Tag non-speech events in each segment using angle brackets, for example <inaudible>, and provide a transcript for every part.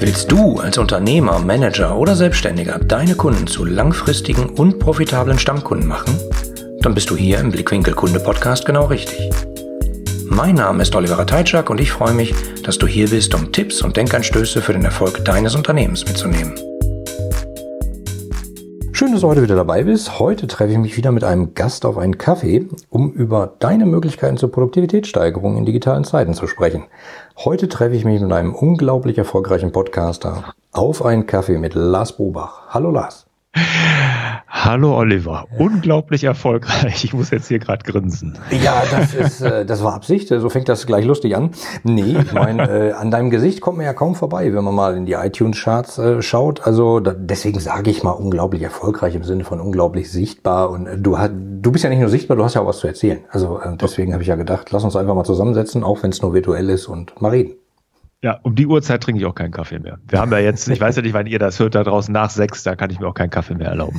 Willst du als Unternehmer, Manager oder Selbstständiger deine Kunden zu langfristigen und profitablen Stammkunden machen? Dann bist du hier im Blickwinkel Kunde Podcast genau richtig. Mein Name ist Oliver Teitschak und ich freue mich, dass du hier bist, um Tipps und Denkanstöße für den Erfolg deines Unternehmens mitzunehmen. Schön, dass du heute wieder dabei bist. Heute treffe ich mich wieder mit einem Gast auf einen Kaffee, um über deine Möglichkeiten zur Produktivitätssteigerung in digitalen Zeiten zu sprechen. Heute treffe ich mich mit einem unglaublich erfolgreichen Podcaster auf einen Kaffee mit Lars Bobach. Hallo Lars. <laughs> Hallo Oliver, unglaublich erfolgreich. Ich muss jetzt hier gerade grinsen. Ja, das <laughs> ist, äh, das war Absicht. So fängt das gleich lustig an. Nee, ich meine, <laughs> äh, an deinem Gesicht kommt man ja kaum vorbei, wenn man mal in die iTunes-Charts äh, schaut. Also da, deswegen sage ich mal unglaublich erfolgreich im Sinne von unglaublich sichtbar. Und äh, du, hast, du bist ja nicht nur sichtbar, du hast ja auch was zu erzählen. Also äh, deswegen habe ich ja gedacht, lass uns einfach mal zusammensetzen, auch wenn es nur virtuell ist und mal reden. Ja, um die Uhrzeit trinke ich auch keinen Kaffee mehr. Wir haben ja jetzt, ich weiß ja nicht, wann ihr das hört, da draußen nach sechs, da kann ich mir auch keinen Kaffee mehr erlauben.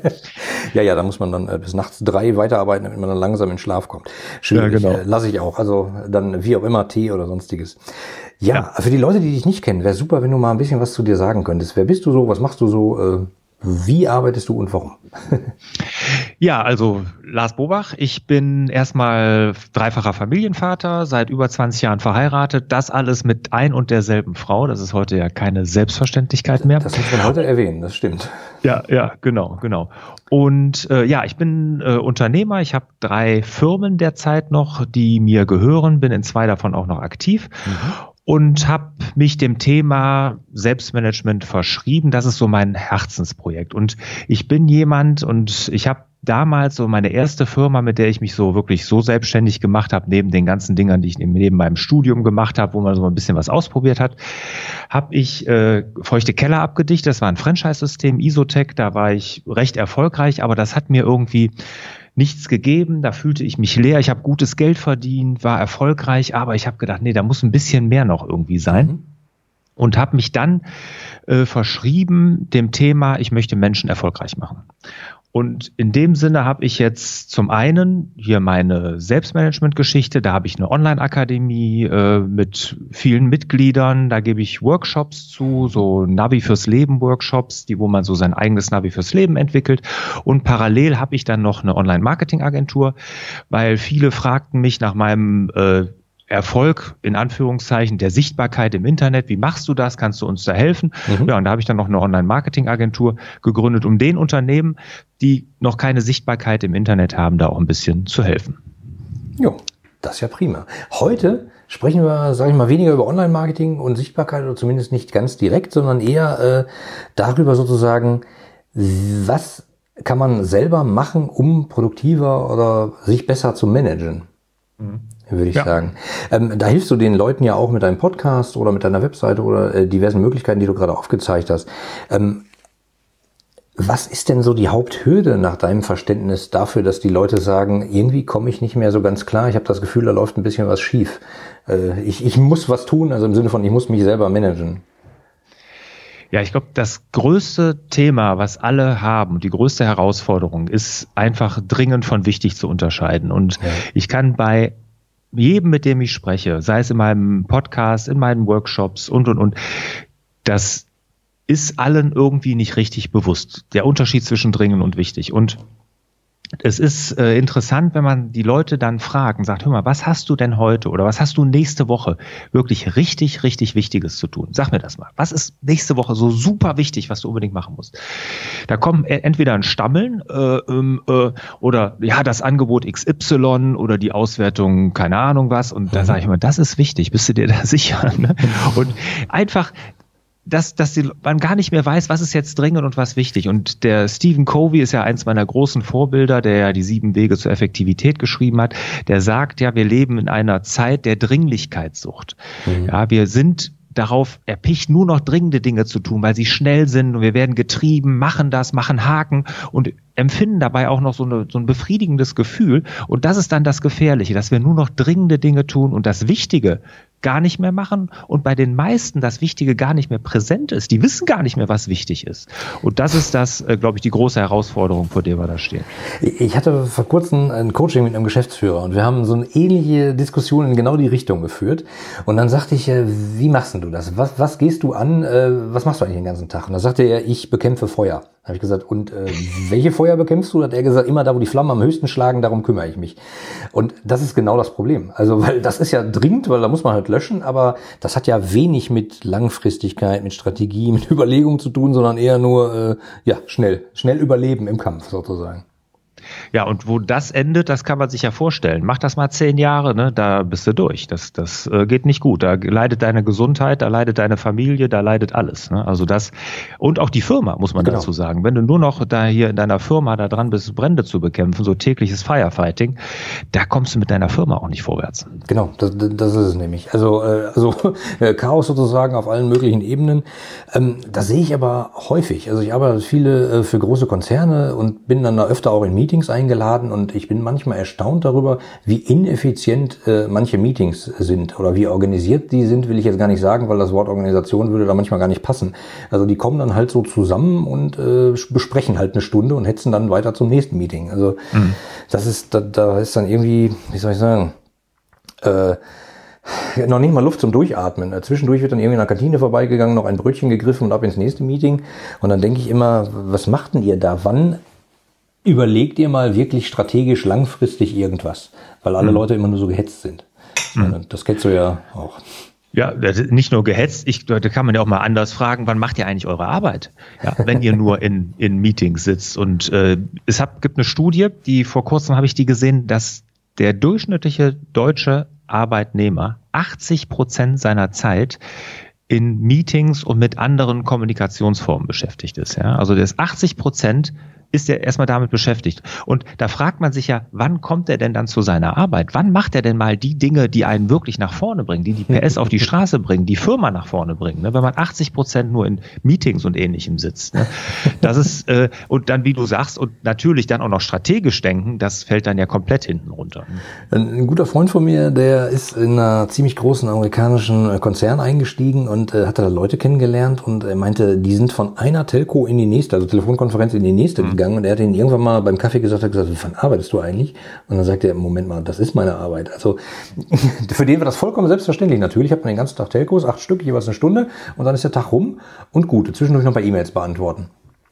<laughs> ja, ja, da muss man dann äh, bis nachts drei weiterarbeiten, damit man dann langsam in Schlaf kommt. Schwierig, ja, genau. Äh, lasse ich auch. Also dann wie auch immer Tee oder sonstiges. Ja, ja, für die Leute, die dich nicht kennen, wäre super, wenn du mal ein bisschen was zu dir sagen könntest. Wer bist du so? Was machst du so? Äh, wie arbeitest du und warum? <laughs> ja, also Lars Bobach, ich bin erstmal dreifacher Familienvater, seit über 20 Jahren verheiratet, das alles mit ein und derselben Frau. Das ist heute ja keine Selbstverständlichkeit mehr. Das muss man heute erwähnen, das stimmt. Ja, ja, genau, genau. Und äh, ja, ich bin äh, Unternehmer. Ich habe drei Firmen derzeit noch, die mir gehören, bin in zwei davon auch noch aktiv. Mhm und habe mich dem Thema Selbstmanagement verschrieben. Das ist so mein Herzensprojekt. Und ich bin jemand und ich habe damals so meine erste Firma, mit der ich mich so wirklich so selbstständig gemacht habe, neben den ganzen Dingern, die ich neben meinem Studium gemacht habe, wo man so ein bisschen was ausprobiert hat, habe ich äh, feuchte Keller abgedichtet. Das war ein Franchise-System, Isotech. Da war ich recht erfolgreich, aber das hat mir irgendwie nichts gegeben, da fühlte ich mich leer, ich habe gutes Geld verdient, war erfolgreich, aber ich habe gedacht, nee, da muss ein bisschen mehr noch irgendwie sein. Mhm. Und habe mich dann äh, verschrieben dem Thema, ich möchte Menschen erfolgreich machen. Und in dem Sinne habe ich jetzt zum einen hier meine Selbstmanagement-Geschichte, da habe ich eine Online-Akademie äh, mit vielen Mitgliedern, da gebe ich Workshops zu, so Navi fürs Leben Workshops, die wo man so sein eigenes Navi fürs Leben entwickelt. Und parallel habe ich dann noch eine Online-Marketing-Agentur, weil viele fragten mich nach meinem äh, Erfolg in Anführungszeichen der Sichtbarkeit im Internet. Wie machst du das? Kannst du uns da helfen? Mhm. Ja, und da habe ich dann noch eine Online-Marketing-Agentur gegründet, um den Unternehmen, die noch keine Sichtbarkeit im Internet haben, da auch ein bisschen zu helfen. Jo, das ist ja prima. Heute sprechen wir, sage ich mal, weniger über Online-Marketing und Sichtbarkeit oder zumindest nicht ganz direkt, sondern eher äh, darüber sozusagen, was kann man selber machen, um produktiver oder sich besser zu managen. Mhm würde ich ja. sagen. Ähm, da hilfst du den Leuten ja auch mit deinem Podcast oder mit deiner Webseite oder äh, diversen Möglichkeiten, die du gerade aufgezeigt hast. Ähm, was ist denn so die Haupthürde nach deinem Verständnis dafür, dass die Leute sagen, irgendwie komme ich nicht mehr so ganz klar, ich habe das Gefühl, da läuft ein bisschen was schief. Äh, ich, ich muss was tun, also im Sinne von, ich muss mich selber managen. Ja, ich glaube, das größte Thema, was alle haben, die größte Herausforderung, ist einfach dringend von wichtig zu unterscheiden. Und ja. ich kann bei jedem, mit dem ich spreche, sei es in meinem Podcast, in meinen Workshops und, und, und, das ist allen irgendwie nicht richtig bewusst. Der Unterschied zwischen dringend und wichtig. Und es ist äh, interessant, wenn man die Leute dann fragt und sagt, hör mal, was hast du denn heute oder was hast du nächste Woche wirklich richtig, richtig Wichtiges zu tun? Sag mir das mal. Was ist nächste Woche so super wichtig, was du unbedingt machen musst? Da kommen e-, entweder ein Stammeln äh, ähm, äh, oder ja, das Angebot XY oder die Auswertung, keine Ahnung was. Und da mhm. sage ich immer, das ist wichtig, bist du dir da <laughs> sicher? Ne? Und einfach dass, dass die, man gar nicht mehr weiß, was ist jetzt dringend und was wichtig. Und der Stephen Covey ist ja eins meiner großen Vorbilder, der ja die sieben Wege zur Effektivität geschrieben hat. Der sagt ja, wir leben in einer Zeit der Dringlichkeitssucht. Mhm. Ja, wir sind darauf erpicht, nur noch dringende Dinge zu tun, weil sie schnell sind und wir werden getrieben, machen das, machen Haken und empfinden dabei auch noch so, eine, so ein befriedigendes Gefühl. Und das ist dann das Gefährliche, dass wir nur noch dringende Dinge tun und das Wichtige gar nicht mehr machen und bei den meisten das Wichtige gar nicht mehr präsent ist. Die wissen gar nicht mehr, was wichtig ist. Und das ist das, äh, glaube ich, die große Herausforderung, vor der wir da stehen. Ich hatte vor kurzem ein Coaching mit einem Geschäftsführer und wir haben so eine ähnliche Diskussion in genau die Richtung geführt. Und dann sagte ich, äh, wie machst du das? Was, was gehst du an? Äh, was machst du eigentlich den ganzen Tag? Und da sagte er, ich bekämpfe Feuer. Da habe ich gesagt, und äh, welche Feuer bekämpfst du? Da hat er gesagt, immer da, wo die Flammen am höchsten schlagen, darum kümmere ich mich. Und das ist genau das Problem. Also, weil das ist ja dringend, weil da muss man halt löschen, aber das hat ja wenig mit Langfristigkeit, mit Strategie, <laughs> mit Überlegung zu tun, sondern eher nur, äh, ja, schnell, schnell überleben im Kampf sozusagen. Ja, und wo das endet, das kann man sich ja vorstellen. Mach das mal zehn Jahre, ne? da bist du durch. Das, das äh, geht nicht gut. Da leidet deine Gesundheit, da leidet deine Familie, da leidet alles. Ne? Also das und auch die Firma, muss man genau. dazu sagen. Wenn du nur noch da hier in deiner Firma da dran bist, Brände zu bekämpfen, so tägliches Firefighting, da kommst du mit deiner Firma auch nicht vorwärts. Genau, das, das ist es nämlich. Also, äh, also <laughs> äh, Chaos sozusagen auf allen möglichen Ebenen. Ähm, das sehe ich aber häufig. Also ich arbeite viele äh, für große Konzerne und bin dann da öfter auch in Meetings eingeladen und ich bin manchmal erstaunt darüber, wie ineffizient äh, manche Meetings sind oder wie organisiert die sind, will ich jetzt gar nicht sagen, weil das Wort Organisation würde da manchmal gar nicht passen. Also die kommen dann halt so zusammen und äh, besprechen halt eine Stunde und hetzen dann weiter zum nächsten Meeting. Also mhm. das ist, da, da ist dann irgendwie, wie soll ich sagen, äh, noch nicht mal Luft zum Durchatmen. Zwischendurch wird dann irgendwie in der Kantine vorbeigegangen, noch ein Brötchen gegriffen und ab ins nächste Meeting. Und dann denke ich immer, was macht denn ihr da? Wann überleg dir mal wirklich strategisch langfristig irgendwas, weil alle mhm. Leute immer nur so gehetzt sind. Mhm. Das kennst du ja auch. Ja, nicht nur gehetzt, ich, da kann man ja auch mal anders fragen, wann macht ihr eigentlich eure Arbeit? Ja, wenn ihr nur in, in Meetings sitzt. Und äh, es hab, gibt eine Studie, die vor kurzem habe ich die gesehen, dass der durchschnittliche deutsche Arbeitnehmer 80 Prozent seiner Zeit in Meetings und mit anderen Kommunikationsformen beschäftigt ist. Ja? Also der ist 80 Prozent ist er erstmal damit beschäftigt. Und da fragt man sich ja, wann kommt er denn dann zu seiner Arbeit? Wann macht er denn mal die Dinge, die einen wirklich nach vorne bringen, die die PS auf die Straße bringen, die Firma nach vorne bringen? Ne? Wenn man 80 Prozent nur in Meetings und Ähnlichem sitzt. Ne? Das ist, äh, und dann, wie du sagst, und natürlich dann auch noch strategisch denken, das fällt dann ja komplett hinten runter. Ein guter Freund von mir, der ist in einer ziemlich großen amerikanischen äh, Konzern eingestiegen und äh, hat da Leute kennengelernt und er meinte, die sind von einer Telco in die nächste, also Telefonkonferenz in die nächste mhm gegangen und er hat ihn irgendwann mal beim Kaffee gesagt, hat gesagt, wann arbeitest du eigentlich? Und dann sagt er, Moment mal, das ist meine Arbeit. Also <laughs> für den war das vollkommen selbstverständlich. Natürlich hat man den ganzen Tag Telcos, acht Stück, jeweils eine Stunde und dann ist der Tag rum und gut, zwischendurch noch ein paar E-Mails beantworten.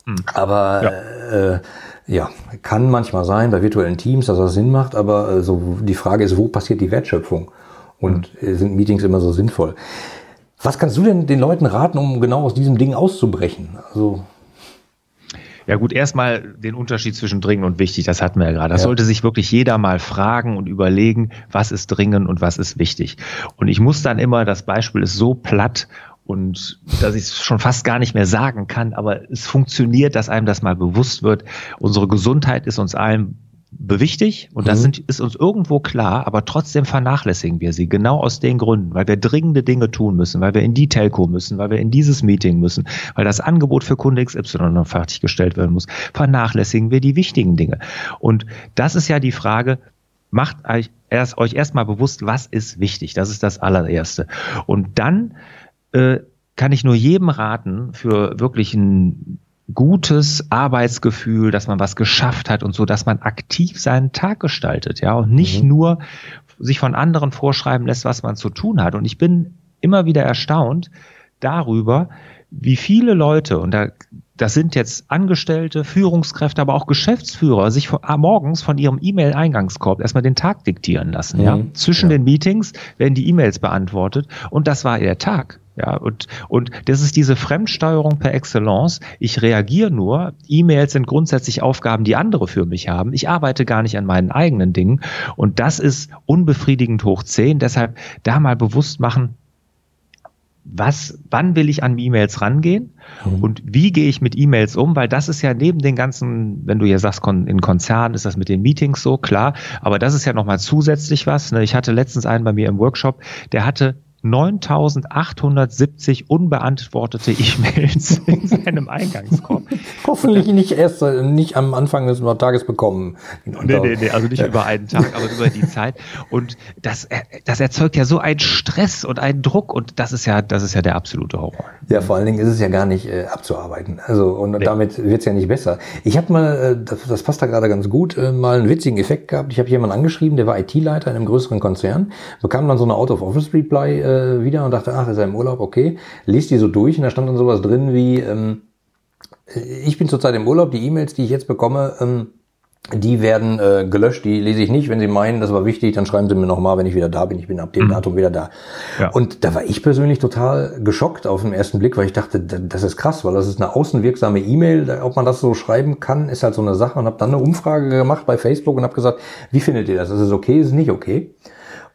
Mhm. Aber ja. Äh, ja, kann manchmal sein bei virtuellen Teams, dass das Sinn macht, aber äh, so die Frage ist, wo passiert die Wertschöpfung? Und mhm. sind Meetings immer so sinnvoll? Was kannst du denn den Leuten raten, um genau aus diesem Ding auszubrechen? Also ja gut, erstmal den Unterschied zwischen dringend und wichtig, das hatten wir ja gerade. Das ja. sollte sich wirklich jeder mal fragen und überlegen, was ist dringend und was ist wichtig. Und ich muss dann immer, das Beispiel ist so platt und dass ich es schon fast gar nicht mehr sagen kann, aber es funktioniert, dass einem das mal bewusst wird. Unsere Gesundheit ist uns allen bewichtig und das mhm. sind, ist uns irgendwo klar, aber trotzdem vernachlässigen wir sie, genau aus den Gründen, weil wir dringende Dinge tun müssen, weil wir in die Telco müssen, weil wir in dieses Meeting müssen, weil das Angebot für Kunde XY noch fertiggestellt werden muss, vernachlässigen wir die wichtigen Dinge. Und das ist ja die Frage, macht euch erst, euch erstmal bewusst, was ist wichtig, das ist das allererste. Und dann äh, kann ich nur jedem raten, für wirklich ein gutes Arbeitsgefühl, dass man was geschafft hat und so, dass man aktiv seinen Tag gestaltet, ja, und nicht mhm. nur sich von anderen vorschreiben lässt, was man zu tun hat. Und ich bin immer wieder erstaunt darüber, wie viele Leute, und da, das sind jetzt Angestellte, Führungskräfte, aber auch Geschäftsführer, sich von, ah, morgens von ihrem E-Mail-Eingangskorb erstmal den Tag diktieren lassen. Mhm. Ja? Zwischen ja. den Meetings werden die E-Mails beantwortet und das war ihr Tag. Ja, und, und das ist diese Fremdsteuerung per Excellence. Ich reagiere nur. E-Mails sind grundsätzlich Aufgaben, die andere für mich haben. Ich arbeite gar nicht an meinen eigenen Dingen. Und das ist unbefriedigend hoch 10. Deshalb da mal bewusst machen, was, wann will ich an E-Mails rangehen mhm. und wie gehe ich mit E-Mails um, weil das ist ja neben den ganzen, wenn du ja sagst, in Konzernen ist das mit den Meetings so, klar, aber das ist ja nochmal zusätzlich was. Ne? Ich hatte letztens einen bei mir im Workshop, der hatte 9870 unbeantwortete E-Mails <laughs> in seinem Eingangskorb. Hoffentlich nicht erst äh, nicht am Anfang des Tages bekommen. Nee, nee, nee, also nicht über einen Tag, aber über die Zeit. Und das, das erzeugt ja so einen Stress und einen Druck und das ist ja, das ist ja der absolute Horror. Ja, vor allen Dingen ist es ja gar nicht äh, abzuarbeiten. Also und nee. damit wird's ja nicht besser. Ich habe mal, äh, das, das passt da gerade ganz gut, äh, mal einen witzigen Effekt gehabt. Ich habe jemanden angeschrieben, der war IT-Leiter in einem größeren Konzern, bekam dann so eine Out-of-Office-Reply äh, wieder und dachte, ach, ist er im Urlaub, okay. Liest die so durch und da stand dann sowas drin wie, ähm, ich bin zurzeit im Urlaub, die E-Mails, die ich jetzt bekomme, ähm, die werden äh, gelöscht, die lese ich nicht. Wenn Sie meinen, das war wichtig, dann schreiben Sie mir nochmal, wenn ich wieder da bin. Ich bin ab dem mhm. Datum wieder da. Ja. Und da war ich persönlich total geschockt auf den ersten Blick, weil ich dachte, das ist krass, weil das ist eine außenwirksame E-Mail. Ob man das so schreiben kann, ist halt so eine Sache. Und habe dann eine Umfrage gemacht bei Facebook und habe gesagt, wie findet ihr das? Ist es okay? Ist es nicht okay?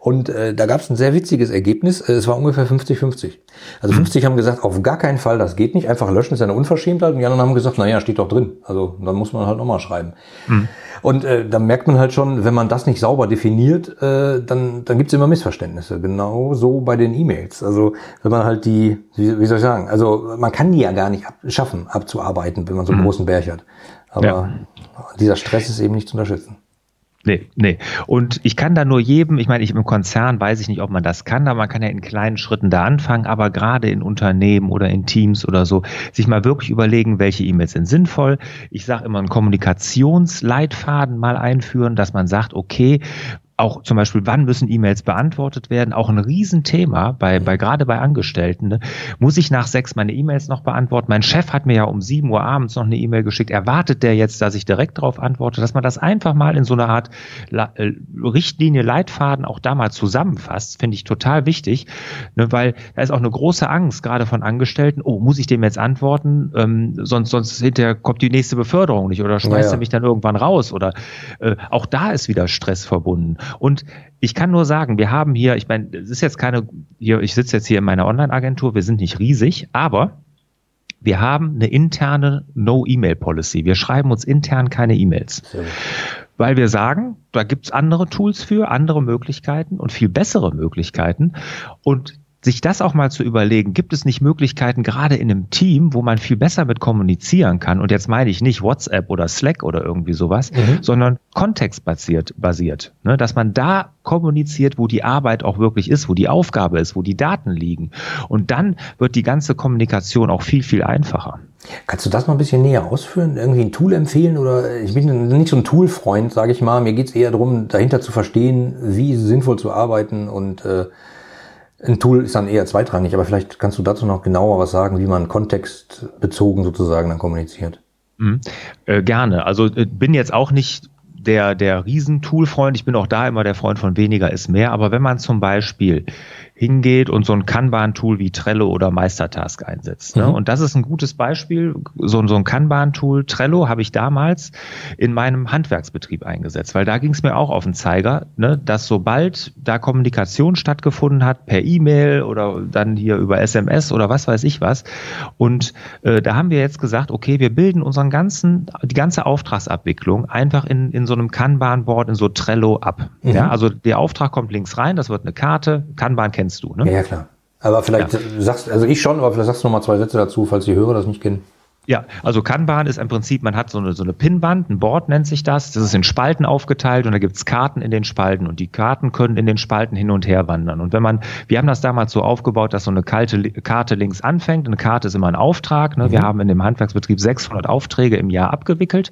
Und äh, da gab es ein sehr witziges Ergebnis. Äh, es war ungefähr 50-50. Also 50 mhm. haben gesagt, auf gar keinen Fall, das geht nicht. Einfach löschen ist eine Unverschämtheit. Und die anderen haben gesagt, naja, steht doch drin. Also dann muss man halt nochmal schreiben. Mhm. Und äh, da merkt man halt schon, wenn man das nicht sauber definiert, äh, dann, dann gibt es immer Missverständnisse. Genau so bei den E-Mails. Also wenn man halt die, wie, wie soll ich sagen, also man kann die ja gar nicht ab, schaffen, abzuarbeiten, wenn man so einen mhm. großen Berg hat. Aber ja. dieser Stress ist eben nicht zu unterschätzen. Nee, nee. Und ich kann da nur jedem, ich meine, ich im Konzern weiß ich nicht, ob man das kann, aber man kann ja in kleinen Schritten da anfangen, aber gerade in Unternehmen oder in Teams oder so, sich mal wirklich überlegen, welche E-Mails sind sinnvoll. Ich sage immer einen Kommunikationsleitfaden mal einführen, dass man sagt, okay, auch zum Beispiel, wann müssen E-Mails beantwortet werden, auch ein Riesenthema bei, bei gerade bei Angestellten. Ne? Muss ich nach sechs meine E-Mails noch beantworten? Mein Chef hat mir ja um sieben Uhr abends noch eine E-Mail geschickt. Erwartet der jetzt, dass ich direkt darauf antworte, dass man das einfach mal in so einer Art äh, Richtlinie, Leitfaden auch da mal zusammenfasst, finde ich total wichtig, ne? weil da ist auch eine große Angst, gerade von Angestellten, oh, muss ich dem jetzt antworten? Ähm, sonst, sonst hinterher kommt die nächste Beförderung nicht oder schmeißt ja, ja. er mich dann irgendwann raus oder äh, auch da ist wieder Stress verbunden. Und ich kann nur sagen, wir haben hier, ich meine, es ist jetzt keine, hier, ich sitze jetzt hier in meiner Online-Agentur, wir sind nicht riesig, aber wir haben eine interne No-E-Mail-Policy. Wir schreiben uns intern keine E-Mails. Weil wir sagen, da gibt's andere Tools für, andere Möglichkeiten und viel bessere Möglichkeiten. Und sich das auch mal zu überlegen, gibt es nicht Möglichkeiten, gerade in einem Team, wo man viel besser mit kommunizieren kann, und jetzt meine ich nicht WhatsApp oder Slack oder irgendwie sowas, mhm. sondern kontextbasiert, basiert, ne? dass man da kommuniziert, wo die Arbeit auch wirklich ist, wo die Aufgabe ist, wo die Daten liegen. Und dann wird die ganze Kommunikation auch viel, viel einfacher. Kannst du das mal ein bisschen näher ausführen? Irgendwie ein Tool empfehlen? Oder ich bin nicht so ein Tool-Freund, sage ich mal. Mir geht es eher darum, dahinter zu verstehen, wie sinnvoll zu arbeiten und äh, ein Tool ist dann eher zweitrangig, aber vielleicht kannst du dazu noch genauer was sagen, wie man kontextbezogen sozusagen dann kommuniziert. Mhm. Äh, gerne. Also äh, bin jetzt auch nicht der, der Riesentool-Freund. Ich bin auch da immer der Freund von weniger ist mehr. Aber wenn man zum Beispiel hingeht und so ein Kanban-Tool wie Trello oder Meistertask einsetzt. Ne? Mhm. Und das ist ein gutes Beispiel. So, so ein Kanban-Tool, Trello, habe ich damals in meinem Handwerksbetrieb eingesetzt, weil da ging es mir auch auf den Zeiger, ne? dass sobald da Kommunikation stattgefunden hat, per E-Mail oder dann hier über SMS oder was weiß ich was, und äh, da haben wir jetzt gesagt, okay, wir bilden unseren ganzen, die ganze Auftragsabwicklung einfach in, in so einem Kanban-Board, in so Trello ab. Mhm. Ja, also der Auftrag kommt links rein, das wird eine Karte, Kanban kennt kennst du, ne? Ja, ja klar. Aber vielleicht ja. sagst, also ich schon, aber vielleicht sagst du noch mal zwei Sätze dazu, falls die Hörer das nicht kennen. Ja, also Kanban ist im Prinzip, man hat so eine, so eine Pinwand, ein Board nennt sich das. Das ist in Spalten aufgeteilt und da gibt's Karten in den Spalten und die Karten können in den Spalten hin und her wandern. Und wenn man, wir haben das damals so aufgebaut, dass so eine kalte Karte links anfängt. Eine Karte ist immer ein Auftrag. Ne? Mhm. Wir haben in dem Handwerksbetrieb 600 Aufträge im Jahr abgewickelt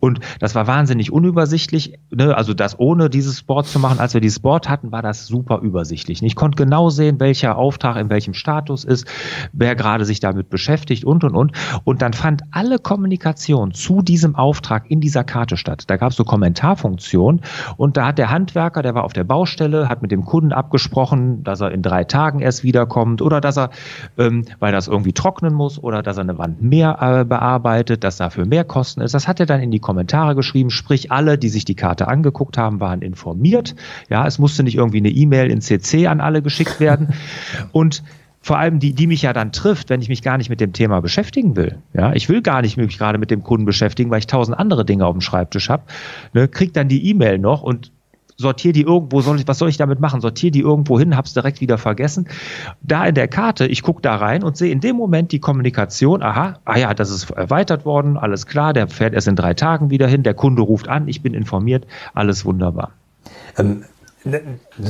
und das war wahnsinnig unübersichtlich. Ne? Also das ohne dieses Board zu machen, als wir dieses Board hatten, war das super übersichtlich. Ich konnte genau sehen, welcher Auftrag in welchem Status ist, wer gerade sich damit beschäftigt und und und. Und dann fand alle Kommunikation zu diesem Auftrag in dieser Karte statt. Da gab es so Kommentarfunktionen und da hat der Handwerker, der war auf der Baustelle, hat mit dem Kunden abgesprochen, dass er in drei Tagen erst wiederkommt oder dass er, ähm, weil das irgendwie trocknen muss oder dass er eine Wand mehr äh, bearbeitet, dass dafür mehr Kosten ist. Das hat er dann in die Kommentare geschrieben, sprich alle, die sich die Karte angeguckt haben, waren informiert. Ja, es musste nicht irgendwie eine E-Mail in CC an alle geschickt werden <laughs> und vor allem die, die mich ja dann trifft, wenn ich mich gar nicht mit dem Thema beschäftigen will. Ja, ich will gar nicht mich gerade mit dem Kunden beschäftigen, weil ich tausend andere Dinge auf dem Schreibtisch habe. Ne, kriegt dann die E-Mail noch und sortiere die irgendwo, soll ich, was soll ich damit machen? Sortiere die irgendwo hin, hab's direkt wieder vergessen. Da in der Karte, ich gucke da rein und sehe in dem Moment die Kommunikation, aha, ah ja, das ist erweitert worden, alles klar, der fährt erst in drei Tagen wieder hin, der Kunde ruft an, ich bin informiert, alles wunderbar. Ähm,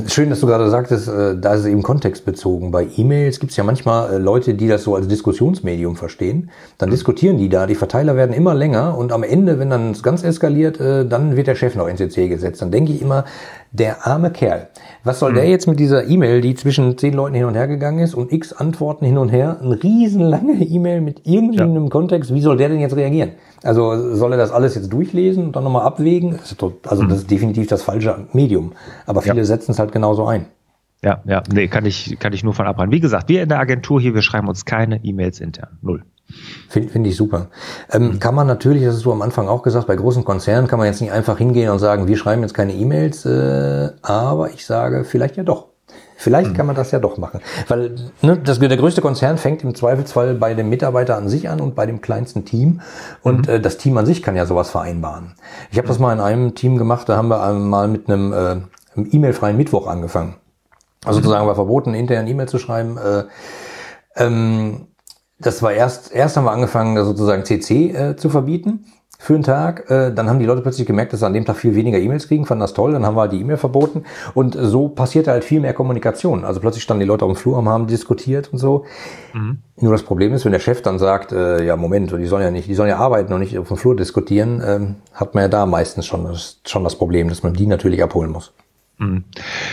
schön, dass du gerade sagtest, äh, da ist es eben kontextbezogen. Bei E-Mails gibt es ja manchmal äh, Leute, die das so als Diskussionsmedium verstehen. Dann mhm. diskutieren die da, die Verteiler werden immer länger und am Ende, wenn dann es ganz eskaliert, äh, dann wird der Chef noch ins CC gesetzt. Dann denke ich immer, der arme Kerl. Was soll mhm. der jetzt mit dieser E-Mail, die zwischen zehn Leuten hin und her gegangen ist und x Antworten hin und her, eine riesenlange E-Mail mit irgendeinem ja. Kontext, wie soll der denn jetzt reagieren? Also soll er das alles jetzt durchlesen und dann nochmal abwägen? Also mhm. das ist definitiv das falsche Medium. Aber viele ja. setzen es halt genauso ein. Ja, ja, nee, kann ich, kann ich nur von abraten. Wie gesagt, wir in der Agentur hier, wir schreiben uns keine E-Mails intern. Null. Finde find ich super. Ähm, mhm. Kann man natürlich, das hast du am Anfang auch gesagt, bei großen Konzernen kann man jetzt nicht einfach hingehen und sagen, wir schreiben jetzt keine E-Mails, äh, aber ich sage vielleicht ja doch. Vielleicht mhm. kann man das ja doch machen. Weil ne, das, der größte Konzern fängt im Zweifelsfall bei dem Mitarbeiter an sich an und bei dem kleinsten Team. Und mhm. äh, das Team an sich kann ja sowas vereinbaren. Ich habe das mal in einem Team gemacht, da haben wir mal mit einem äh, E-Mail-freien Mittwoch angefangen. Also mhm. sozusagen war verboten, intern E-Mail zu schreiben. Äh, ähm, das war erst, erst haben wir angefangen, sozusagen CC äh, zu verbieten für einen Tag. Äh, dann haben die Leute plötzlich gemerkt, dass sie an dem Tag viel weniger E-Mails kriegen, fanden das toll, dann haben wir halt die E-Mail verboten und so passierte halt viel mehr Kommunikation. Also plötzlich standen die Leute auf dem Flur und haben diskutiert und so. Mhm. Nur das Problem ist, wenn der Chef dann sagt, äh, ja Moment, die sollen ja nicht, die sollen ja arbeiten und nicht auf dem Flur diskutieren, äh, hat man ja da meistens schon das, schon das Problem, dass man die natürlich abholen muss. Mhm.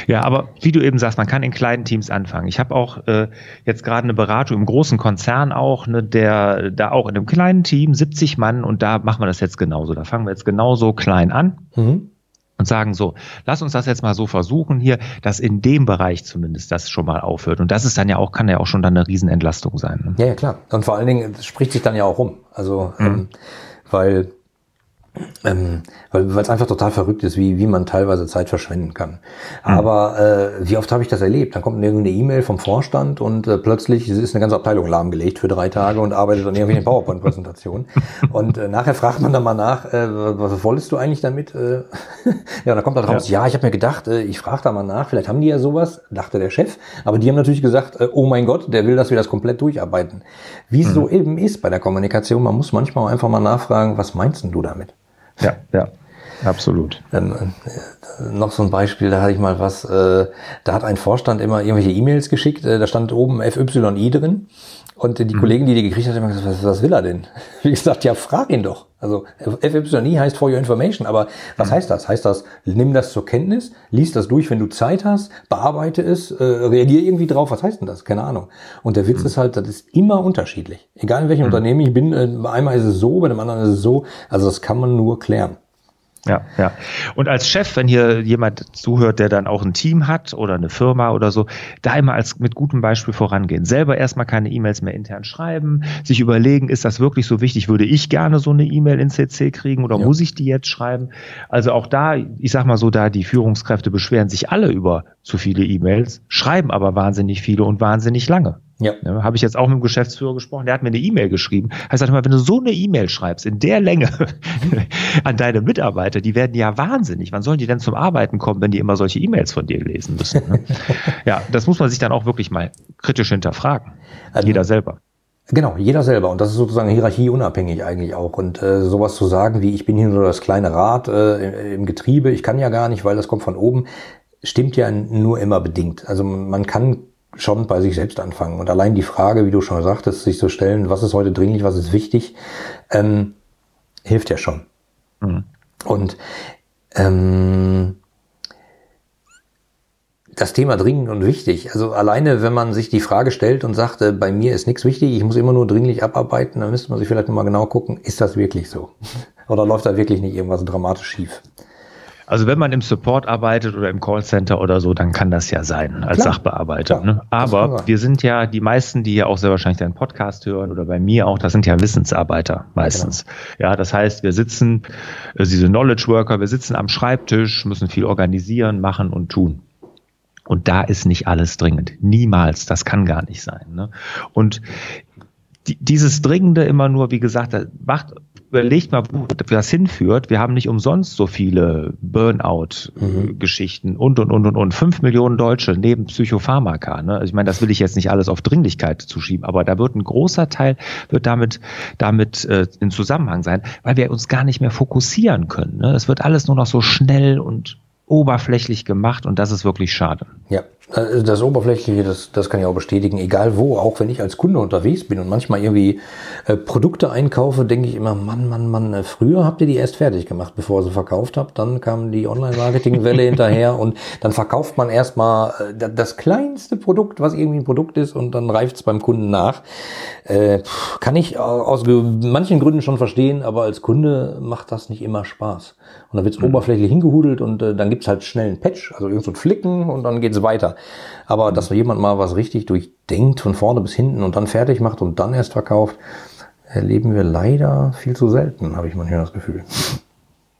Ja, aber wie du eben sagst, man kann in kleinen Teams anfangen. Ich habe auch äh, jetzt gerade eine Beratung im großen Konzern auch, ne, der da auch in einem kleinen Team, 70 Mann, und da machen wir das jetzt genauso. Da fangen wir jetzt genauso klein an. Mhm. Und sagen so, lass uns das jetzt mal so versuchen hier, dass in dem Bereich zumindest das schon mal aufhört. Und das ist dann ja auch, kann ja auch schon dann eine Riesenentlastung sein. Ne? Ja, ja, klar. Und vor allen Dingen spricht sich dann ja auch rum. Also, mhm. ähm, weil ähm, weil es einfach total verrückt ist, wie, wie man teilweise Zeit verschwenden kann. Aber äh, wie oft habe ich das erlebt? Dann kommt irgendeine E-Mail vom Vorstand und äh, plötzlich ist eine ganze Abteilung lahmgelegt für drei Tage und arbeitet an irgendwelchen PowerPoint-Präsentationen. <laughs> und äh, nachher fragt man dann mal nach, äh, was wolltest du eigentlich damit? Äh, <laughs> ja, dann kommt da raus, ja, ja ich habe mir gedacht, äh, ich frage da mal nach, vielleicht haben die ja sowas, dachte der Chef. Aber die haben natürlich gesagt, äh, oh mein Gott, der will, dass wir das komplett durcharbeiten. Wie es mhm. so eben ist bei der Kommunikation, man muss manchmal einfach mal nachfragen, was meinst du damit? Ja, ja. Absolut. Ähm, äh, noch so ein Beispiel, da hatte ich mal was, äh, da hat ein Vorstand immer irgendwelche E-Mails geschickt, äh, da stand oben FYI drin und die mhm. Kollegen, die die gekriegt hat, haben gesagt, was, was will er denn? <laughs> Wie gesagt, ja, frag ihn doch. Also FYI heißt for your information, aber was mhm. heißt das? Heißt das, nimm das zur Kenntnis, lies das durch, wenn du Zeit hast, bearbeite es, äh, reagier irgendwie drauf, was heißt denn das? Keine Ahnung. Und der Witz mhm. ist halt, das ist immer unterschiedlich. Egal in welchem mhm. Unternehmen ich bin, äh, einmal ist es so, bei dem anderen ist es so. Also das kann man nur klären. Ja, ja. Und als Chef, wenn hier jemand zuhört, der dann auch ein Team hat oder eine Firma oder so, da immer als mit gutem Beispiel vorangehen. Selber erstmal keine E-Mails mehr intern schreiben, sich überlegen, ist das wirklich so wichtig? Würde ich gerne so eine E-Mail in CC kriegen oder ja. muss ich die jetzt schreiben? Also auch da, ich sag mal so, da die Führungskräfte beschweren sich alle über zu viele E-Mails, schreiben aber wahnsinnig viele und wahnsinnig lange. Ja. ja Habe ich jetzt auch mit dem Geschäftsführer gesprochen, der hat mir eine E-Mail geschrieben. Er sagt immer, wenn du so eine E-Mail schreibst, in der Länge <laughs> <laughs> an deine Mitarbeiter, die werden ja wahnsinnig. Wann sollen die denn zum Arbeiten kommen, wenn die immer solche E-Mails von dir lesen müssen? Ne? <laughs> ja, das muss man sich dann auch wirklich mal kritisch hinterfragen. Also, jeder selber. Genau, jeder selber. Und das ist sozusagen hierarchieunabhängig eigentlich auch. Und äh, sowas zu sagen wie, ich bin hier nur das kleine Rad äh, im Getriebe, ich kann ja gar nicht, weil das kommt von oben, stimmt ja nur immer bedingt. Also man kann schon bei sich selbst anfangen. Und allein die Frage, wie du schon sagtest, sich zu stellen, was ist heute dringlich, was ist wichtig, ähm, hilft ja schon. Mhm. Und ähm, das Thema dringend und wichtig. Also alleine, wenn man sich die Frage stellt und sagt, äh, bei mir ist nichts wichtig, ich muss immer nur dringlich abarbeiten, dann müsste man sich vielleicht nochmal genau gucken, ist das wirklich so? <laughs> Oder läuft da wirklich nicht irgendwas dramatisch schief? Also wenn man im Support arbeitet oder im Callcenter oder so, dann kann das ja sein als Klar. Sachbearbeiter. Klar. Ne? Aber wir sind ja die meisten, die ja auch sehr wahrscheinlich deinen Podcast hören oder bei mir auch, das sind ja Wissensarbeiter meistens. Genau. Ja, das heißt, wir sitzen, äh, diese Knowledge Worker, wir sitzen am Schreibtisch, müssen viel organisieren, machen und tun. Und da ist nicht alles dringend. Niemals. Das kann gar nicht sein. Ne? Und die, dieses Dringende immer nur, wie gesagt, macht überlegt mal, wo das hinführt. Wir haben nicht umsonst so viele Burnout-Geschichten mhm. und, und, und, und, und. Fünf Millionen Deutsche neben Psychopharmaka. Ne? Also ich meine, das will ich jetzt nicht alles auf Dringlichkeit zuschieben, aber da wird ein großer Teil, wird damit, damit äh, in Zusammenhang sein, weil wir uns gar nicht mehr fokussieren können. Ne? Es wird alles nur noch so schnell und oberflächlich gemacht und das ist wirklich schade. Ja, das Oberflächliche, das, das kann ich auch bestätigen, egal wo, auch wenn ich als Kunde unterwegs bin und manchmal irgendwie äh, Produkte einkaufe, denke ich immer, Mann, Mann, Mann, äh, früher habt ihr die erst fertig gemacht, bevor ihr sie verkauft habt, dann kam die Online-Marketing-Welle <laughs> hinterher und dann verkauft man erstmal äh, das kleinste Produkt, was irgendwie ein Produkt ist und dann reift es beim Kunden nach. Äh, kann ich aus manchen Gründen schon verstehen, aber als Kunde macht das nicht immer Spaß. Und dann wird es mhm. oberflächlich hingehudelt und äh, dann gibt's halt schnell einen Patch, also irgend so ein Flicken und dann geht's weiter. Aber dass jemand mal was richtig durchdenkt von vorne bis hinten und dann fertig macht und dann erst verkauft, erleben wir leider viel zu selten, habe ich manchmal das Gefühl.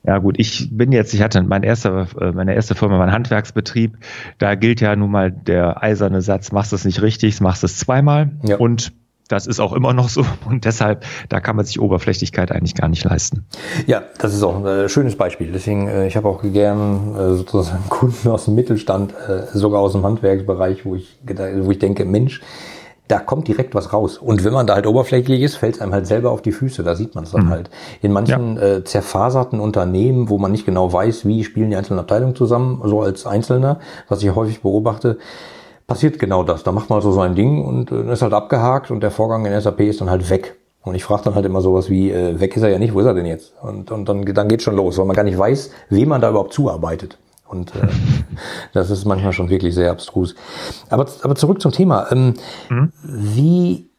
Ja gut, ich bin jetzt, ich hatte mein erster, äh, meine erste Firma war ein Handwerksbetrieb. Da gilt ja nun mal der eiserne Satz, machst es nicht richtig, machst es zweimal. Ja. Und das ist auch immer noch so und deshalb, da kann man sich Oberflächlichkeit eigentlich gar nicht leisten. Ja, das ist auch ein äh, schönes Beispiel. Deswegen, äh, ich habe auch gern äh, sozusagen <laughs> Kunden aus dem Mittelstand, sogar aus dem Handwerksbereich, wo ich, wo ich denke, Mensch, da kommt direkt was raus. Und wenn man da halt oberflächlich ist, fällt es einem halt selber auf die Füße. Da sieht man es dann mhm. halt. In manchen ja. äh, zerfaserten Unternehmen, wo man nicht genau weiß, wie spielen die einzelnen Abteilungen zusammen, so als Einzelner, was ich häufig beobachte, passiert genau das. Da macht man so sein Ding und äh, ist halt abgehakt und der Vorgang in SAP ist dann halt weg. Und ich frage dann halt immer sowas wie, äh, weg ist er ja nicht, wo ist er denn jetzt? Und, und dann, dann geht's schon los, weil man gar nicht weiß, wem man da überhaupt zuarbeitet. Und äh, <laughs> das ist manchmal schon wirklich sehr abstrus. Aber, aber zurück zum Thema. Ähm, mhm. Wie,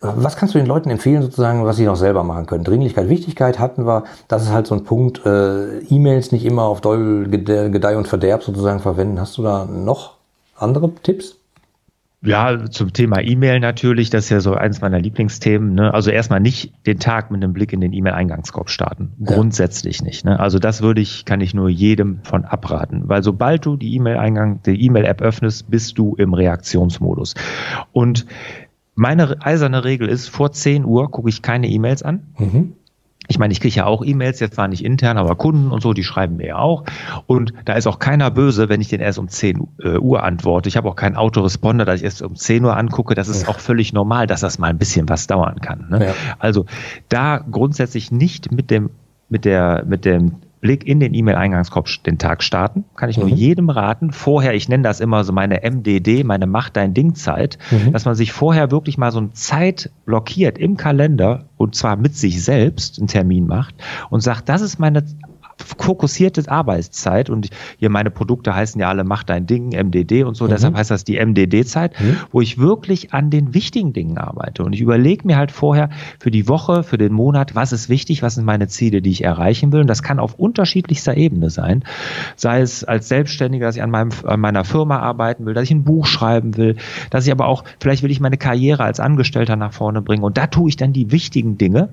was kannst du den Leuten empfehlen, sozusagen, was sie noch selber machen können? Dringlichkeit, Wichtigkeit hatten wir. Das ist halt so ein Punkt. Äh, E-Mails nicht immer auf Doll, Gedeih und Verderb sozusagen verwenden. Hast du da noch andere Tipps? Ja, zum Thema E-Mail natürlich, das ist ja so eins meiner Lieblingsthemen. Ne? Also erstmal nicht den Tag mit einem Blick in den E-Mail-Eingangskorb starten. Ja. Grundsätzlich nicht. Ne? Also das würde ich, kann ich nur jedem von abraten. Weil sobald du die E-Mail-Eingang, die E-Mail-App öffnest, bist du im Reaktionsmodus. Und meine eiserne Regel ist, vor 10 Uhr gucke ich keine E-Mails an. Mhm ich meine, ich kriege ja auch E-Mails, jetzt zwar nicht intern, aber Kunden und so, die schreiben mir ja auch. Und da ist auch keiner böse, wenn ich den erst um 10 äh, Uhr antworte. Ich habe auch keinen Autoresponder, dass ich erst um 10 Uhr angucke. Das ist ja. auch völlig normal, dass das mal ein bisschen was dauern kann. Ne? Ja. Also da grundsätzlich nicht mit dem mit der mit dem Blick in den E-Mail-Eingangskorb den Tag starten. Kann ich nur mhm. jedem raten. Vorher, ich nenne das immer so meine MDD, meine Mach dein Ding Zeit, mhm. dass man sich vorher wirklich mal so eine Zeit blockiert im Kalender und zwar mit sich selbst einen Termin macht und sagt, das ist meine fokussierte Arbeitszeit und hier meine Produkte heißen ja alle Mach dein Ding, MDD und so, mhm. deshalb heißt das die MDD-Zeit, mhm. wo ich wirklich an den wichtigen Dingen arbeite und ich überlege mir halt vorher für die Woche, für den Monat, was ist wichtig, was sind meine Ziele, die ich erreichen will und das kann auf unterschiedlichster Ebene sein, sei es als Selbstständiger, dass ich an, meinem, an meiner Firma arbeiten will, dass ich ein Buch schreiben will, dass ich aber auch, vielleicht will ich meine Karriere als Angestellter nach vorne bringen und da tue ich dann die wichtigen Dinge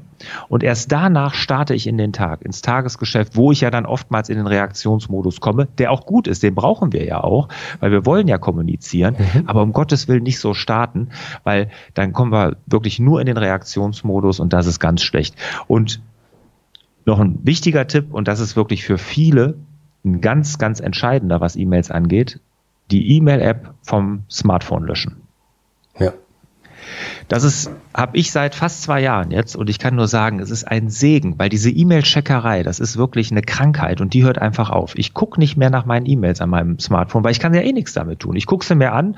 und erst danach starte ich in den Tag, ins Tagesgeschäft, wo ich ja dann oftmals in den Reaktionsmodus komme, der auch gut ist, den brauchen wir ja auch, weil wir wollen ja kommunizieren, mhm. aber um Gottes Willen nicht so starten, weil dann kommen wir wirklich nur in den Reaktionsmodus und das ist ganz schlecht. Und noch ein wichtiger Tipp, und das ist wirklich für viele ein ganz, ganz entscheidender, was E-Mails angeht, die E-Mail-App vom Smartphone löschen. Ja. Das ist, habe ich seit fast zwei Jahren jetzt und ich kann nur sagen, es ist ein Segen, weil diese E-Mail-Checkerei, das ist wirklich eine Krankheit und die hört einfach auf. Ich gucke nicht mehr nach meinen E-Mails an meinem Smartphone, weil ich kann ja eh nichts damit tun. Ich gucke sie mir an.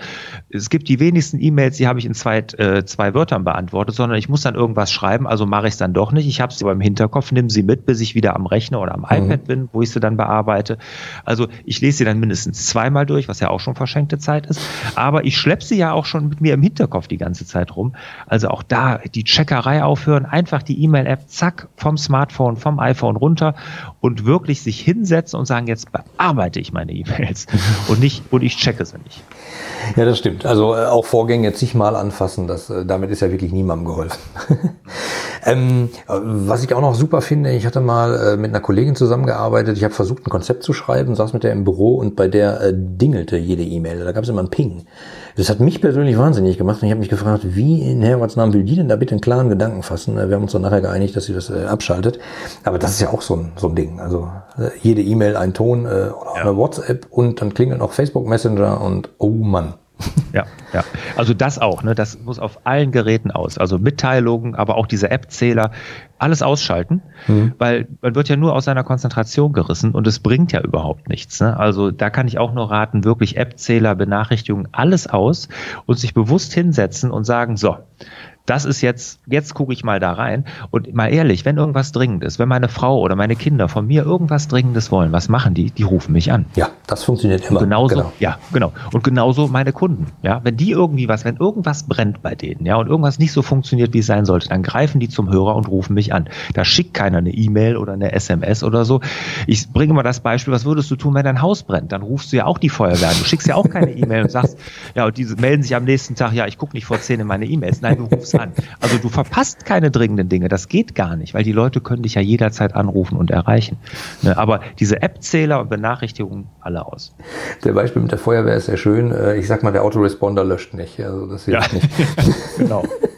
Es gibt die wenigsten E-Mails, die habe ich in zwei, äh, zwei Wörtern beantwortet, sondern ich muss dann irgendwas schreiben, also mache ich es dann doch nicht. Ich habe sie aber im Hinterkopf, nimm sie mit, bis ich wieder am Rechner oder am mhm. iPad bin, wo ich sie dann bearbeite. Also ich lese sie dann mindestens zweimal durch, was ja auch schon verschenkte Zeit ist. Aber ich schleppe sie ja auch schon mit mir im Hinterkopf die ganze Zeit rum. Also auch da die Checkerei aufhören, einfach die E-Mail-App zack vom Smartphone, vom iPhone runter und wirklich sich hinsetzen und sagen, jetzt bearbeite ich meine E-Mails <laughs> und nicht und ich checke sie nicht. Ja, das stimmt. Also äh, auch Vorgänge zigmal anfassen, das, äh, damit ist ja wirklich niemandem geholfen. <laughs> Ähm, was ich auch noch super finde, ich hatte mal äh, mit einer Kollegin zusammengearbeitet, ich habe versucht, ein Konzept zu schreiben, saß mit der im Büro und bei der äh, dingelte jede E-Mail. Da gab es immer einen Ping. Das hat mich persönlich wahnsinnig gemacht und ich habe mich gefragt, wie in Herrgottsnamen will die denn da bitte einen klaren Gedanken fassen? Wir haben uns dann nachher geeinigt, dass sie das äh, abschaltet. Aber das ist ja auch so ein, so ein Ding. Also äh, jede E-Mail ein Ton äh, oder ja. eine WhatsApp und dann klingelt noch Facebook Messenger und oh Mann. Ja, ja. Also das auch, ne? Das muss auf allen Geräten aus. Also Mitteilungen, aber auch diese App-Zähler, alles ausschalten, mhm. weil man wird ja nur aus seiner Konzentration gerissen und es bringt ja überhaupt nichts. Ne? Also da kann ich auch nur raten, wirklich App-Zähler, Benachrichtigungen, alles aus und sich bewusst hinsetzen und sagen, so, das ist jetzt, jetzt gucke ich mal da rein. Und mal ehrlich, wenn irgendwas dringend ist, wenn meine Frau oder meine Kinder von mir irgendwas Dringendes wollen, was machen die? Die rufen mich an. Ja, das funktioniert immer. Und genauso, genau. ja, genau. Und genauso meine Kunden. Ja, wenn die irgendwie was, wenn irgendwas brennt bei denen, ja, und irgendwas nicht so funktioniert, wie es sein sollte, dann greifen die zum Hörer und rufen mich an. Da schickt keiner eine E-Mail oder eine SMS oder so. Ich bringe mal das Beispiel, was würdest du tun, wenn dein Haus brennt? Dann rufst du ja auch die Feuerwehr an. Du schickst ja auch keine E-Mail und sagst, <laughs> ja, und diese melden sich am nächsten Tag, ja, ich gucke nicht vor zehn in meine E-Mails. Nein, du rufst an. Also du verpasst keine dringenden Dinge. Das geht gar nicht, weil die Leute können dich ja jederzeit anrufen und erreichen. Ne, aber diese App-Zähler und Benachrichtigungen alle aus. Der Beispiel mit der Feuerwehr ist sehr schön. Äh, ich sag mal, der Autoresponder löscht nicht. Also das hilft ja. nicht. <laughs> genau. <laughs>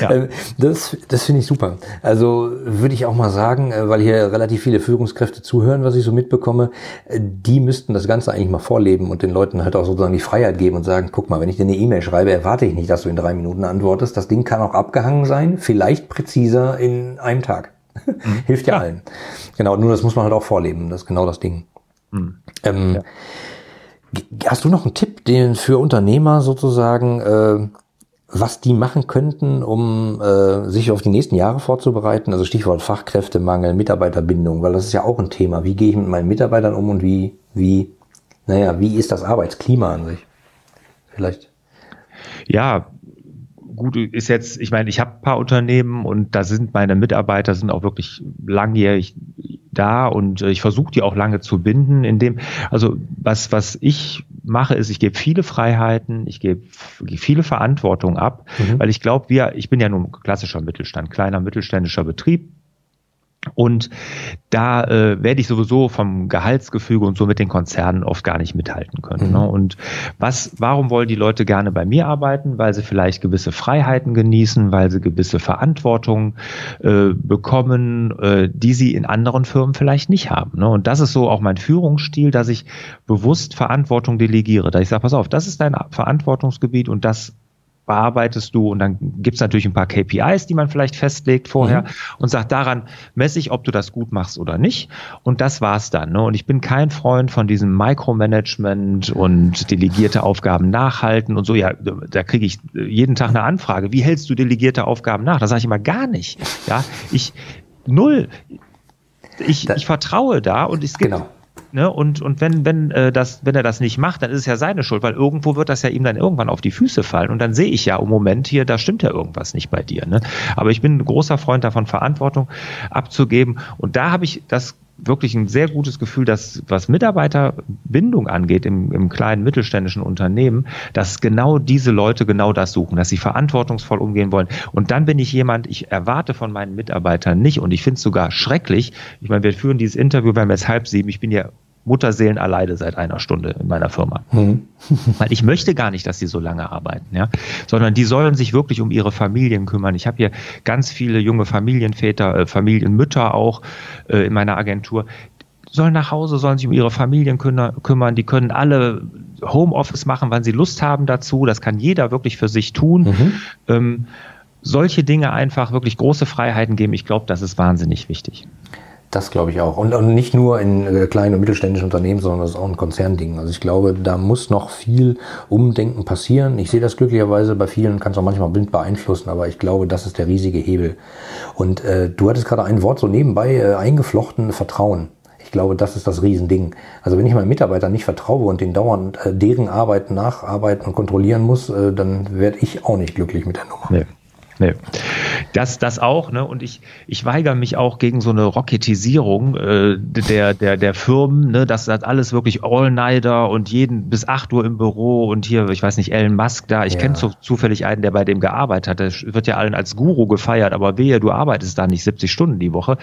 Ja. Ähm, das, das finde ich super. Also würde ich auch mal sagen, äh, weil hier relativ viele Führungskräfte zuhören, was ich so mitbekomme, äh, die müssten das Ganze eigentlich mal vorleben und den Leuten halt auch sozusagen die Freiheit geben und sagen, guck mal, wenn ich dir eine E-Mail schreibe, erwarte ich nicht, dass du in drei Minuten antwortest. Das Ding kann auch abgehangen sein, vielleicht präziser in einem Tag. Mhm. <laughs> Hilft ja, ja, allen. Genau, nur das muss man halt auch vorleben. Das ist genau das Ding. Mhm. Ähm, ja. Hast du noch einen Tipp, den für Unternehmer sozusagen äh, was die machen könnten, um äh, sich auf die nächsten Jahre vorzubereiten. Also Stichwort Fachkräftemangel, Mitarbeiterbindung, weil das ist ja auch ein Thema. Wie gehe ich mit meinen Mitarbeitern um und wie, wie, naja, wie ist das Arbeitsklima an sich? Vielleicht. Ja, gut ist jetzt, ich meine, ich habe paar Unternehmen und da sind meine Mitarbeiter sind auch wirklich langjährig da und äh, ich versuche die auch lange zu binden. In dem, also was was ich mache, ist, ich gebe viele Freiheiten, ich gebe viele Verantwortung ab, mhm. weil ich glaube, wir, ich bin ja nun klassischer Mittelstand, kleiner mittelständischer Betrieb, und da äh, werde ich sowieso vom Gehaltsgefüge und so mit den Konzernen oft gar nicht mithalten können. Mhm. Ne? Und was, warum wollen die Leute gerne bei mir arbeiten? Weil sie vielleicht gewisse Freiheiten genießen, weil sie gewisse Verantwortung äh, bekommen, äh, die sie in anderen Firmen vielleicht nicht haben. Ne? Und das ist so auch mein Führungsstil, dass ich bewusst Verantwortung delegiere. Da ich sage, pass auf, das ist dein Verantwortungsgebiet und das bearbeitest du und dann gibt's natürlich ein paar KPIs, die man vielleicht festlegt vorher mhm. und sagt, daran messe ich, ob du das gut machst oder nicht. Und das war's dann. Ne? Und ich bin kein Freund von diesem Micromanagement und delegierte Aufgaben nachhalten und so. Ja, da kriege ich jeden Tag eine Anfrage. Wie hältst du delegierte Aufgaben nach? Da sage ich immer gar nicht. Ja, ich null. Ich, ich vertraue da und es gibt genau. Ne? Und, und wenn, wenn, äh, das, wenn er das nicht macht, dann ist es ja seine Schuld, weil irgendwo wird das ja ihm dann irgendwann auf die Füße fallen. Und dann sehe ich ja im Moment hier, da stimmt ja irgendwas nicht bei dir. Ne? Aber ich bin ein großer Freund davon, Verantwortung abzugeben. Und da habe ich das wirklich ein sehr gutes Gefühl, dass was Mitarbeiterbindung angeht im, im kleinen mittelständischen Unternehmen, dass genau diese Leute genau das suchen, dass sie verantwortungsvoll umgehen wollen. Und dann bin ich jemand, ich erwarte von meinen Mitarbeitern nicht und ich finde es sogar schrecklich. Ich meine, wir führen dieses Interview, wir haben jetzt halb sieben, ich bin ja Mutterseelen alleine seit einer Stunde in meiner Firma. Mhm. <laughs> Weil ich möchte gar nicht, dass sie so lange arbeiten, ja. Sondern die sollen sich wirklich um ihre Familien kümmern. Ich habe hier ganz viele junge Familienväter, äh, Familienmütter auch äh, in meiner Agentur. Sollen nach Hause, sollen sich um ihre Familien kümmern. Die können alle Homeoffice machen, wann sie Lust haben dazu. Das kann jeder wirklich für sich tun. Mhm. Ähm, solche Dinge einfach wirklich große Freiheiten geben. Ich glaube, das ist wahnsinnig wichtig. Das glaube ich auch. Und, und, nicht nur in äh, kleinen und mittelständischen Unternehmen, sondern das ist auch ein Konzernding. Also ich glaube, da muss noch viel Umdenken passieren. Ich sehe das glücklicherweise bei vielen, kann es auch manchmal blind beeinflussen, aber ich glaube, das ist der riesige Hebel. Und äh, du hattest gerade ein Wort so nebenbei äh, eingeflochten, Vertrauen. Ich glaube, das ist das Riesending. Also wenn ich meinen Mitarbeitern nicht vertraue und den dauernd äh, deren Arbeit nacharbeiten und kontrollieren muss, äh, dann werde ich auch nicht glücklich mit der Nummer. Nee. Nee. Das, das auch, ne? Und ich, ich weigere mich auch gegen so eine Rocketisierung äh, der, der, der Firmen, ne? dass das alles wirklich All-Nighter und jeden bis 8 Uhr im Büro und hier, ich weiß nicht, Elon Musk da. Ich ja. kenne zu, zufällig einen, der bei dem gearbeitet hat. Der wird ja allen als Guru gefeiert, aber wehe, du arbeitest da nicht 70 Stunden die Woche.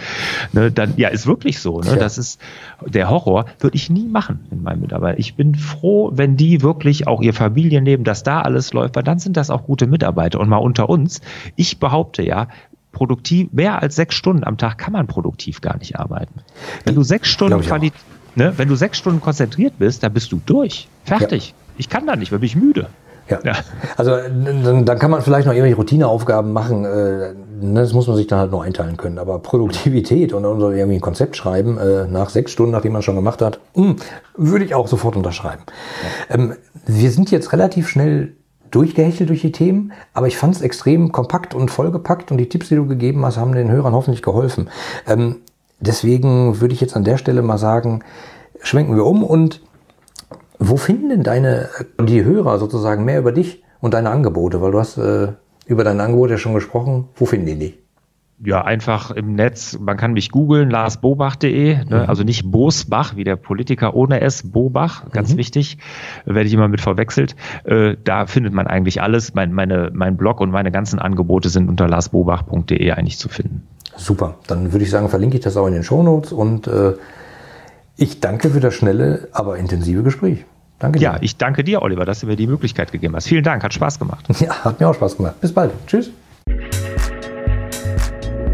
Ne? Dann, ja, ist wirklich so. Ne? Ja. Das ist der Horror, würde ich nie machen in meinem Mitarbeiter. Ich bin froh, wenn die wirklich auch ihr Familienleben, dass da alles läuft, weil dann sind das auch gute Mitarbeiter. Und mal unter uns, ich behaupte ja, produktiv, mehr als sechs Stunden am Tag kann man produktiv gar nicht arbeiten. Wenn du sechs Stunden ne, wenn du sechs Stunden konzentriert bist, dann bist du durch. Fertig. Ja. Ich kann da nicht, weil bin ich müde. Ja. ja. Also dann, dann kann man vielleicht noch irgendwelche Routineaufgaben machen. Äh, ne, das muss man sich dann halt noch einteilen können. Aber Produktivität und, und irgendwie ein Konzept schreiben äh, nach sechs Stunden, nachdem man schon gemacht hat, mh, hm, würde ich auch sofort unterschreiben. Ja. Ähm, wir sind jetzt relativ schnell durchgehechelt durch die Themen, aber ich fand es extrem kompakt und vollgepackt und die Tipps, die du gegeben hast, haben den Hörern hoffentlich geholfen. Ähm, deswegen würde ich jetzt an der Stelle mal sagen, schwenken wir um und wo finden denn deine, die Hörer sozusagen mehr über dich und deine Angebote? Weil du hast äh, über deine Angebote ja schon gesprochen. Wo finden die dich? Ja, einfach im Netz, man kann mich googeln, larsbobach.de, ne? Mhm. also nicht Bosbach, wie der Politiker ohne S, Bobach, ganz mhm. wichtig, werde ich immer mit verwechselt. Äh, da findet man eigentlich alles. Mein, meine, mein Blog und meine ganzen Angebote sind unter larsbobach.de eigentlich zu finden. Super, dann würde ich sagen, verlinke ich das auch in den Shownotes und äh, ich danke für das schnelle, aber intensive Gespräch. Danke dir. Ja, ich danke dir, Oliver, dass du mir die Möglichkeit gegeben hast. Vielen Dank, hat Spaß gemacht. <laughs> Ja, hat mir auch Spaß gemacht. Bis bald. Tschüss.